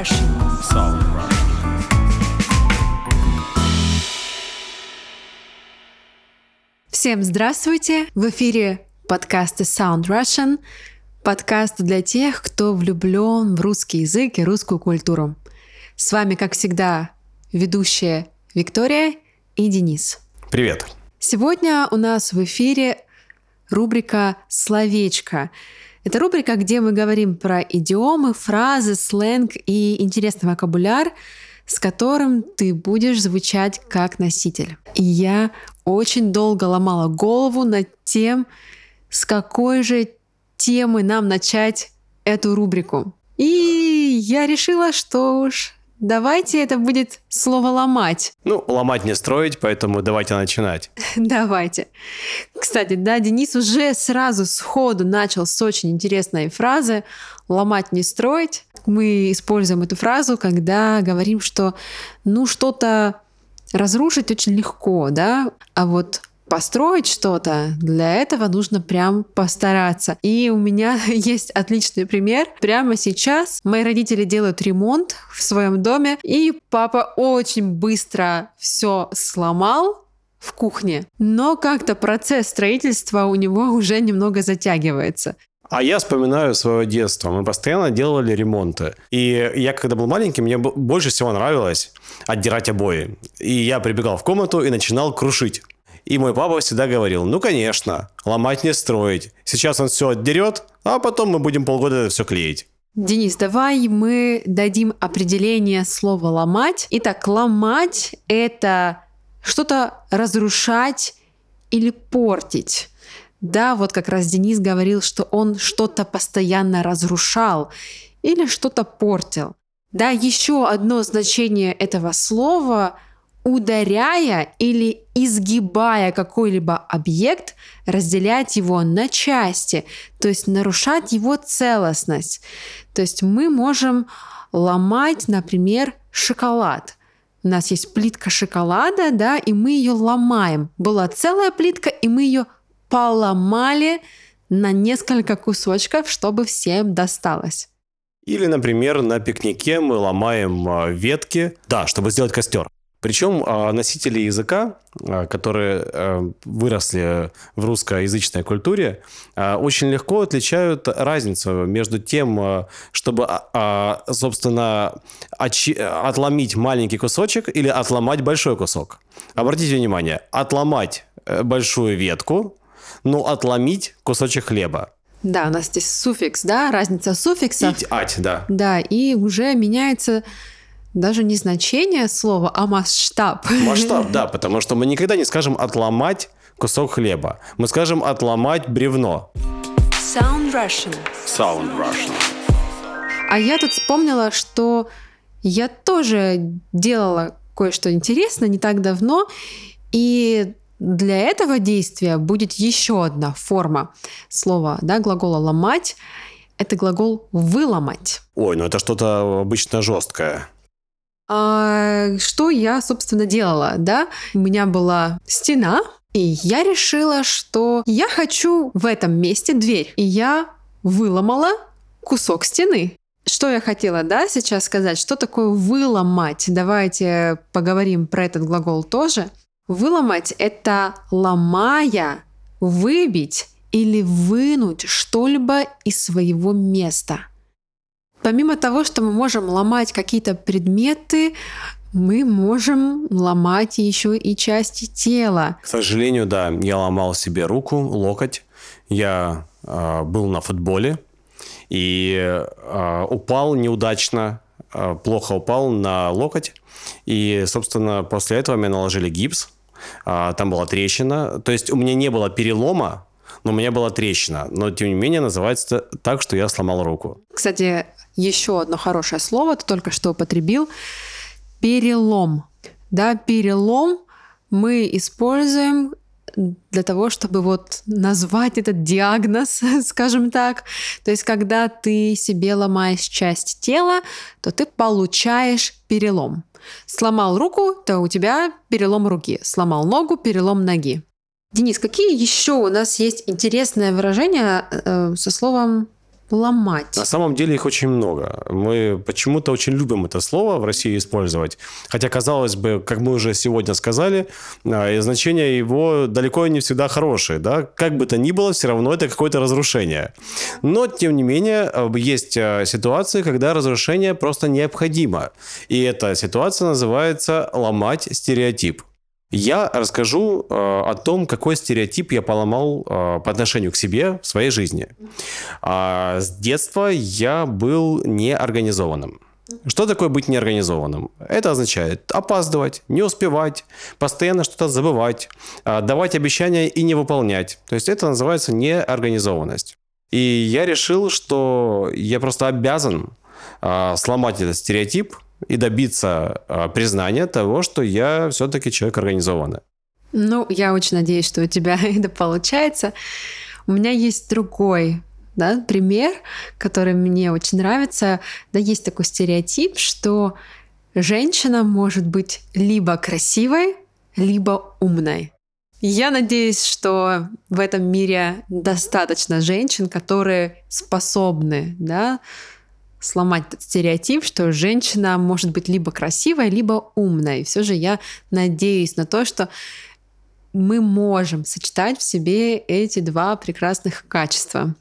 Russian. Sound Russian. Всем здравствуйте! В эфире подкасты Sound Russian. Подкаст для тех, кто влюблен в русский язык и русскую культуру. С вами, как всегда, ведущая Виктория и Денис. Привет. Сегодня у нас в эфире рубрика «Словечко». Это рубрика, где мы говорим про идиомы, фразы, сленг и интересный вокабуляр, с которым ты будешь звучать как носитель. И я очень долго ломала голову над тем, с какой же темы нам начать эту рубрику. И я решила, что уж давайте это будет слово «ломать». Ну, ломать не строить, поэтому давайте начинать. Давайте. Кстати, да, Денис уже сразу сходу начал с очень интересной фразы «ломать не строить». Мы используем эту фразу, когда говорим, что ну что-то разрушить очень легко, да, а вот построить что-то, для этого нужно прям постараться. И у меня есть отличный пример. Прямо сейчас мои родители делают ремонт в своем доме, и папа очень быстро все сломал, в кухне. Но как-то процесс строительства у него уже немного затягивается. А я вспоминаю свое детство. Мы постоянно делали ремонты. И я, когда был маленький, мне больше всего нравилось отдирать обои. И я прибегал в комнату и начинал крушить. И мой папа всегда говорил, ну, конечно, ломать не строить. Сейчас он все отдерет, а потом мы будем полгода это все клеить. Денис, давай мы дадим определение слова «ломать». Итак, ломать — это что-то разрушать или портить. Да, вот как раз Денис говорил, что он что-то постоянно разрушал или что-то портил. Да, еще одно значение этого слова ударяя или изгибая какой-либо объект, разделять его на части, то есть нарушать его целостность. То есть мы можем ломать, например, шоколад. У нас есть плитка шоколада, да, и мы ее ломаем. Была целая плитка, и мы ее поломали на несколько кусочков, чтобы всем досталось. Или, например, на пикнике мы ломаем а, ветки, да, чтобы сделать костер. Причем а, носители языка, а, которые а, выросли в русскоязычной культуре, очень легко отличают разницу между тем, чтобы, собственно, отломить маленький кусочек или отломать большой кусок. Обратите внимание, отломать э, большую ветку, но отломить кусочек хлеба. Да, у нас здесь суффикс, да, разница суффиксов. Ить, ать, да. Да, и уже меняется даже не значение слова, а масштаб. Масштаб, да, потому что мы никогда не скажем отломать кусок хлеба. Мы скажем отломать бревно. Sound Russian. Sound Russian. А я тут вспомнила, что я тоже делала кое-что интересное не так давно, и для этого действия будет еще одна форма слова, да, глагола ломать. Это глагол выломать. Ой, ну это что-то обычно жесткое. А, что я, собственно, делала, да? У меня была стена, и я решила, что я хочу в этом месте дверь. И я выломала кусок стены. Что я хотела, да, сейчас сказать? Что такое выломать? Давайте поговорим про этот глагол тоже. Выломать — это ломая, выбить или вынуть что-либо из своего места. Помимо того, что мы можем ломать какие-то предметы, мы можем ломать еще и части тела. К сожалению, да, я ломал себе руку, локоть. Я э, был на футболе и э, упал неудачно, э, плохо упал на локоть. И, собственно, после этого мне наложили гипс. Э, там была трещина. То есть у меня не было перелома, но у меня была трещина. Но, тем не менее, называется так, что я сломал руку. Кстати, еще одно хорошее слово ты только что употребил. Перелом. Да, перелом мы используем для того, чтобы вот назвать этот диагноз, скажем так. То есть, когда ты себе ломаешь часть тела, то ты получаешь перелом. Сломал руку, то у тебя перелом руки. Сломал ногу, перелом ноги. Денис, какие еще у нас есть интересные выражения э, со словом ломать? На самом деле их очень много. Мы почему-то очень любим это слово в России использовать. Хотя, казалось бы, как мы уже сегодня сказали, а, значение его далеко не всегда хорошее. Да? Как бы то ни было, все равно это какое-то разрушение. Но, тем не менее, а, есть а, ситуации, когда разрушение просто необходимо. И эта ситуация называется «ломать стереотип». Я расскажу э, о том, какой стереотип я поломал э, по отношению к себе в своей жизни. А, с детства я был неорганизованным. Что такое быть неорганизованным? Это означает опаздывать, не успевать, постоянно что-то забывать, э, давать обещания и не выполнять. То есть это называется неорганизованность. И я решил, что я просто обязан э, сломать этот стереотип – и добиться а, признания того, что я все-таки человек организованный. Ну, я очень надеюсь, что у тебя это получается. У меня есть другой да, пример, который мне очень нравится. Да, есть такой стереотип, что женщина может быть либо красивой, либо умной. Я надеюсь, что в этом мире достаточно женщин, которые способны да, сломать стереотип, что женщина может быть либо красивая, либо умная. И все же я надеюсь на то, что мы можем сочетать в себе эти два прекрасных качества.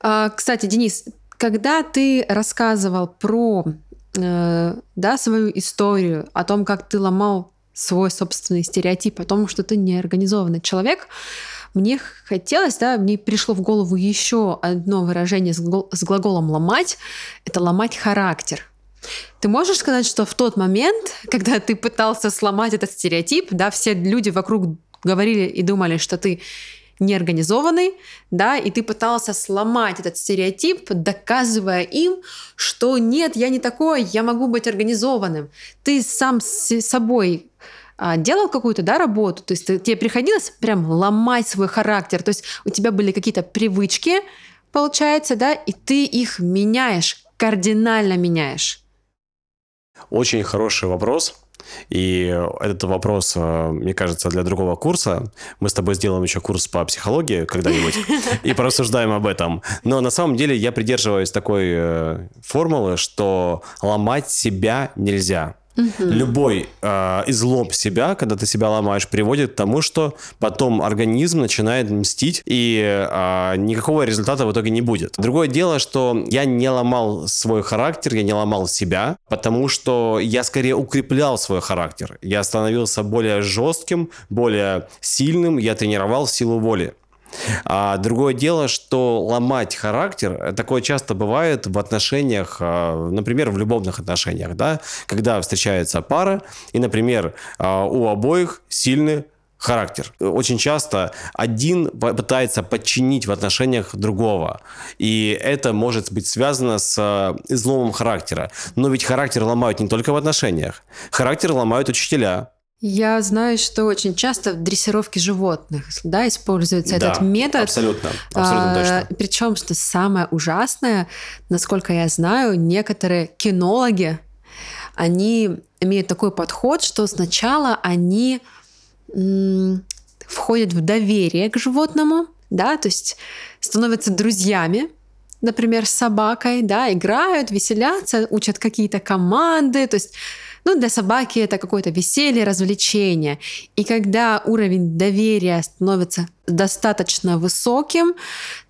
А, кстати, Денис, когда ты рассказывал про э, да, свою историю, о том, как ты ломал свой собственный стереотип, о том, что ты неорганизованный человек, мне хотелось, да, мне пришло в голову еще одно выражение с глаголом «ломать» — это «ломать характер». Ты можешь сказать, что в тот момент, когда ты пытался сломать этот стереотип, да, все люди вокруг говорили и думали, что ты неорганизованный, да, и ты пытался сломать этот стереотип, доказывая им, что нет, я не такой, я могу быть организованным. Ты сам с собой делал какую-то да, работу, то есть тебе приходилось прям ломать свой характер, то есть у тебя были какие-то привычки, получается, да, и ты их меняешь, кардинально меняешь. Очень хороший вопрос. И этот вопрос, э, мне кажется, для другого курса. Мы с тобой сделаем еще курс по психологии когда-нибудь и порассуждаем об этом. Но на самом деле я придерживаюсь такой э, формулы, что ломать себя нельзя. Любой э, излом себя, когда ты себя ломаешь, приводит к тому, что потом организм начинает мстить, и э, никакого результата в итоге не будет. Другое дело, что я не ломал свой характер, я не ломал себя, потому что я скорее укреплял свой характер. Я становился более жестким, более сильным, я тренировал силу воли. А другое дело, что ломать характер, э, такое часто бывает в отношениях, а, например, в любовных отношениях, да, когда встречается пара, и, например, а, у обоих сильный характер. Очень часто один пытается подчинить в отношениях другого. И это может быть связано с э, изломом характера. Но ведь характер ломают не только в отношениях. Характер ломают учителя, я знаю, что очень часто в дрессировке животных да, используется да, этот метод. Абсолютно, абсолютно а, точно. Причем, что самое ужасное, насколько я знаю, некоторые кинологи, они имеют такой подход, что сначала они входят в доверие к животному, да, то есть становятся друзьями, например, с собакой, да, играют, веселятся, учат какие-то команды, то есть ну, для собаки это какое-то веселье, развлечение. И когда уровень доверия становится достаточно высоким,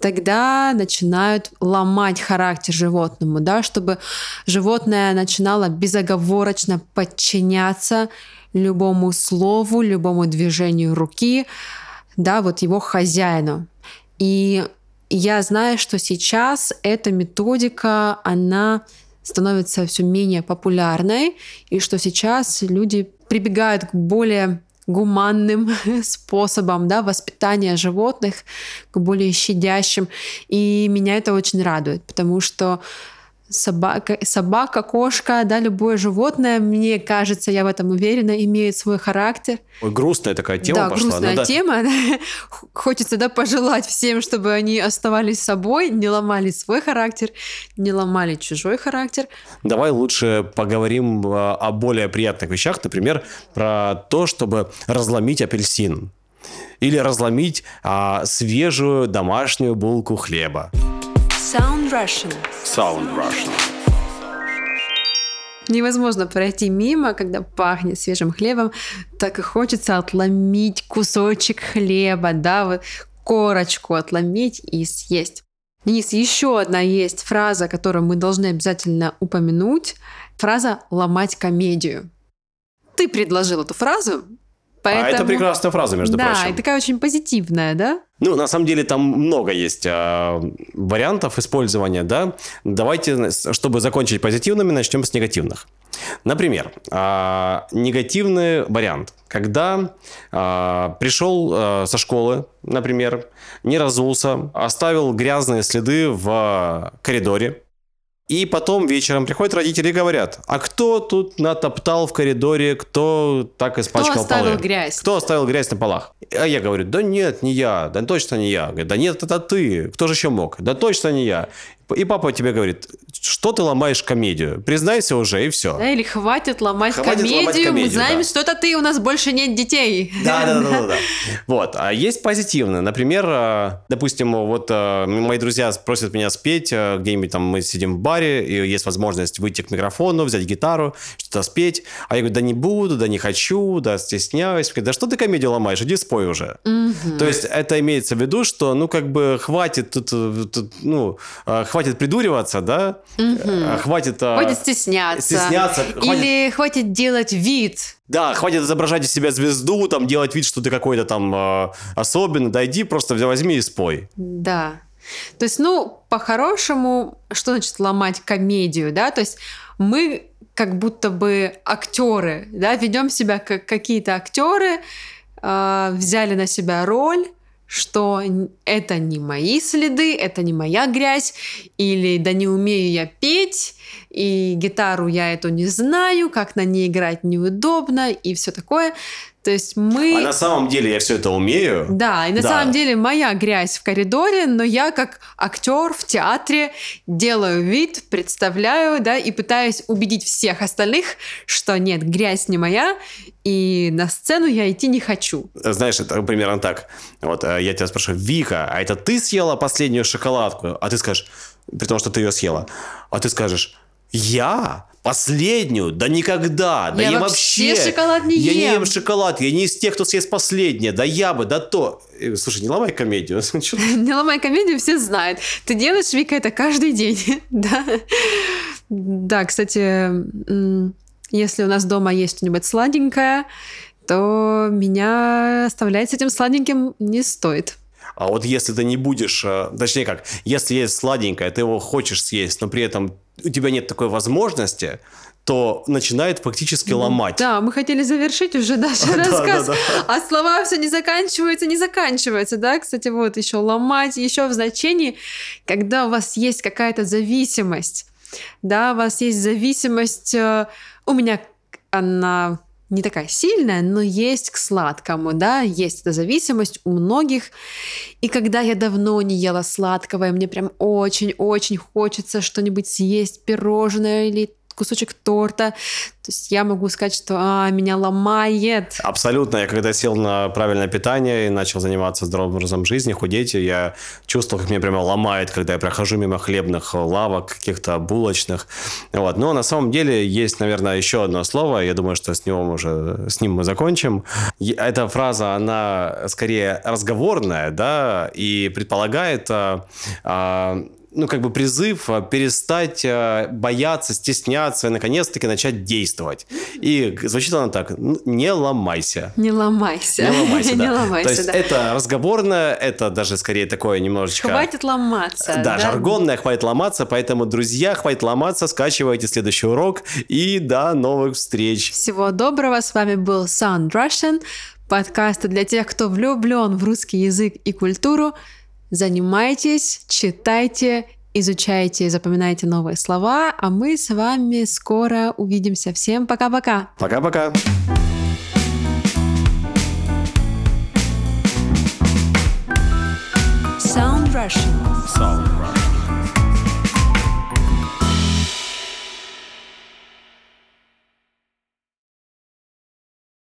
тогда начинают ломать характер животному, да, чтобы животное начинало безоговорочно подчиняться любому слову, любому движению руки, да, вот его хозяину. И я знаю, что сейчас эта методика, она становится все менее популярной, и что сейчас люди прибегают к более гуманным способам да, воспитания животных, к более щадящим. И меня это очень радует, потому что собака, собака, кошка, да, любое животное, мне кажется, я в этом уверена, имеет свой характер. Ой, грустная такая тема да, пошла. грустная ну, тема. Хочется, да, пожелать всем, чтобы они оставались собой, не ломали свой характер, не ломали чужой характер. Давай лучше поговорим а, о более приятных вещах, например, про то, чтобы разломить апельсин или разломить а, свежую домашнюю булку хлеба. Sound Russian. Sound Russian. Невозможно пройти мимо, когда пахнет свежим хлебом, так и хочется отломить кусочек хлеба, да, вот корочку отломить и съесть. Денис, еще одна есть фраза, которую мы должны обязательно упомянуть. Фраза «ломать комедию». Ты предложил эту фразу, Поэтому... А это прекрасная фраза, между да, прочим. Да, и такая очень позитивная, да? Ну, на самом деле, там много есть э, вариантов использования, да. Давайте, чтобы закончить позитивными, начнем с негативных. Например, э, негативный вариант, когда э, пришел э, со школы, например, не разулся, оставил грязные следы в коридоре, и потом вечером приходят родители и говорят, а кто тут натоптал в коридоре, кто так испачкал кто оставил полы? грязь? Кто оставил грязь на полах? А я говорю, да нет, не я, да точно не я. Говорит, да нет, это ты, кто же еще мог? Да точно не я. И папа тебе говорит, что ты ломаешь комедию? Признайся уже, и все. Да, или хватит ломать, хватит комедию, ломать комедию, мы знаем, да. что это ты, у нас больше нет детей. Да, да, да, да, да. Вот, а есть позитивно. Например, а, допустим, вот а, мои друзья просят меня спеть, а, где-нибудь там мы сидим в баре, и есть возможность выйти к микрофону, взять гитару, что-то спеть. А я говорю, да не буду, да не хочу, да стесняюсь. Да что ты комедию ломаешь, иди спой уже. Угу. То есть это имеется в виду, что, ну, как бы хватит тут, тут ну, хватит придуриваться, да, угу. хватит... Хватит стесняться. Стесняться. Или хватит... хватит делать вид. Да, хватит изображать из себя звезду, там, делать вид, что ты какой-то там э, особенный. Дойди, просто возьми и спой. Да. То есть, ну, по-хорошему, что значит ломать комедию, да? То есть мы как будто бы актеры, да, ведем себя как какие-то актеры, э, взяли на себя роль, что это не мои следы, это не моя грязь, или да не умею я петь, и гитару я эту не знаю, как на ней играть неудобно, и все такое. То есть мы... А на самом деле я все это умею. Да, и на да. самом деле моя грязь в коридоре, но я как актер в театре делаю вид, представляю, да, и пытаюсь убедить всех остальных, что нет, грязь не моя, и на сцену я идти не хочу. Знаешь, это примерно так. Вот э, я тебя спрашиваю, Вика, а это ты съела последнюю шоколадку? А ты скажешь, при том, что ты ее съела, а ты скажешь, я? Последнюю? Да никогда. Да я, я вообще, вообще шоколад не я ем. Не ем шоколад. Я не из тех, кто съест последнее. Да я бы, да то. Слушай, не ломай комедию. Не ломай комедию, все знают. Ты делаешь, Вика, это каждый день. да. Да, кстати, если у нас дома есть что-нибудь сладенькое, то меня оставлять с этим сладеньким не стоит. А вот если ты не будешь, э, точнее как, если есть сладенькое, ты его хочешь съесть, но при этом у тебя нет такой возможности, то начинает фактически ломать. Да, мы хотели завершить уже наш рассказ, а слова все не заканчиваются, не заканчиваются, да? Кстати, вот еще ломать, еще в значении, когда у вас есть какая-то зависимость, да, у вас есть зависимость, э, у меня она не такая сильная, но есть к сладкому, да, есть эта зависимость у многих. И когда я давно не ела сладкого, и мне прям очень-очень хочется что-нибудь съесть, пирожное или кусочек торта. То есть я могу сказать, что а, меня ломает. Абсолютно. Я когда сел на правильное питание и начал заниматься здоровым образом жизни, худеть, я чувствовал, как меня прямо ломает, когда я прохожу мимо хлебных лавок, каких-то булочных. Вот. Но на самом деле есть, наверное, еще одно слово. Я думаю, что с него уже, с ним мы закончим. Эта фраза, она скорее разговорная, да, и предполагает а, а, ну, как бы призыв а, перестать а, бояться, стесняться и, наконец-таки, начать действовать. И звучит она так, не ломайся. Не ломайся. Не ломайся, да. не ломайся, То есть да. это разговорное, это даже скорее такое немножечко... Хватит ломаться. Да, да, жаргонное, хватит ломаться, поэтому, друзья, хватит ломаться, скачивайте следующий урок и до новых встреч. Всего доброго, с вами был Sound Russian, подкаст для тех, кто влюблен в русский язык и культуру, Занимайтесь, читайте, изучайте, запоминайте новые слова, а мы с вами скоро увидимся. Всем пока-пока. Пока-пока. Sound Russian. Sound.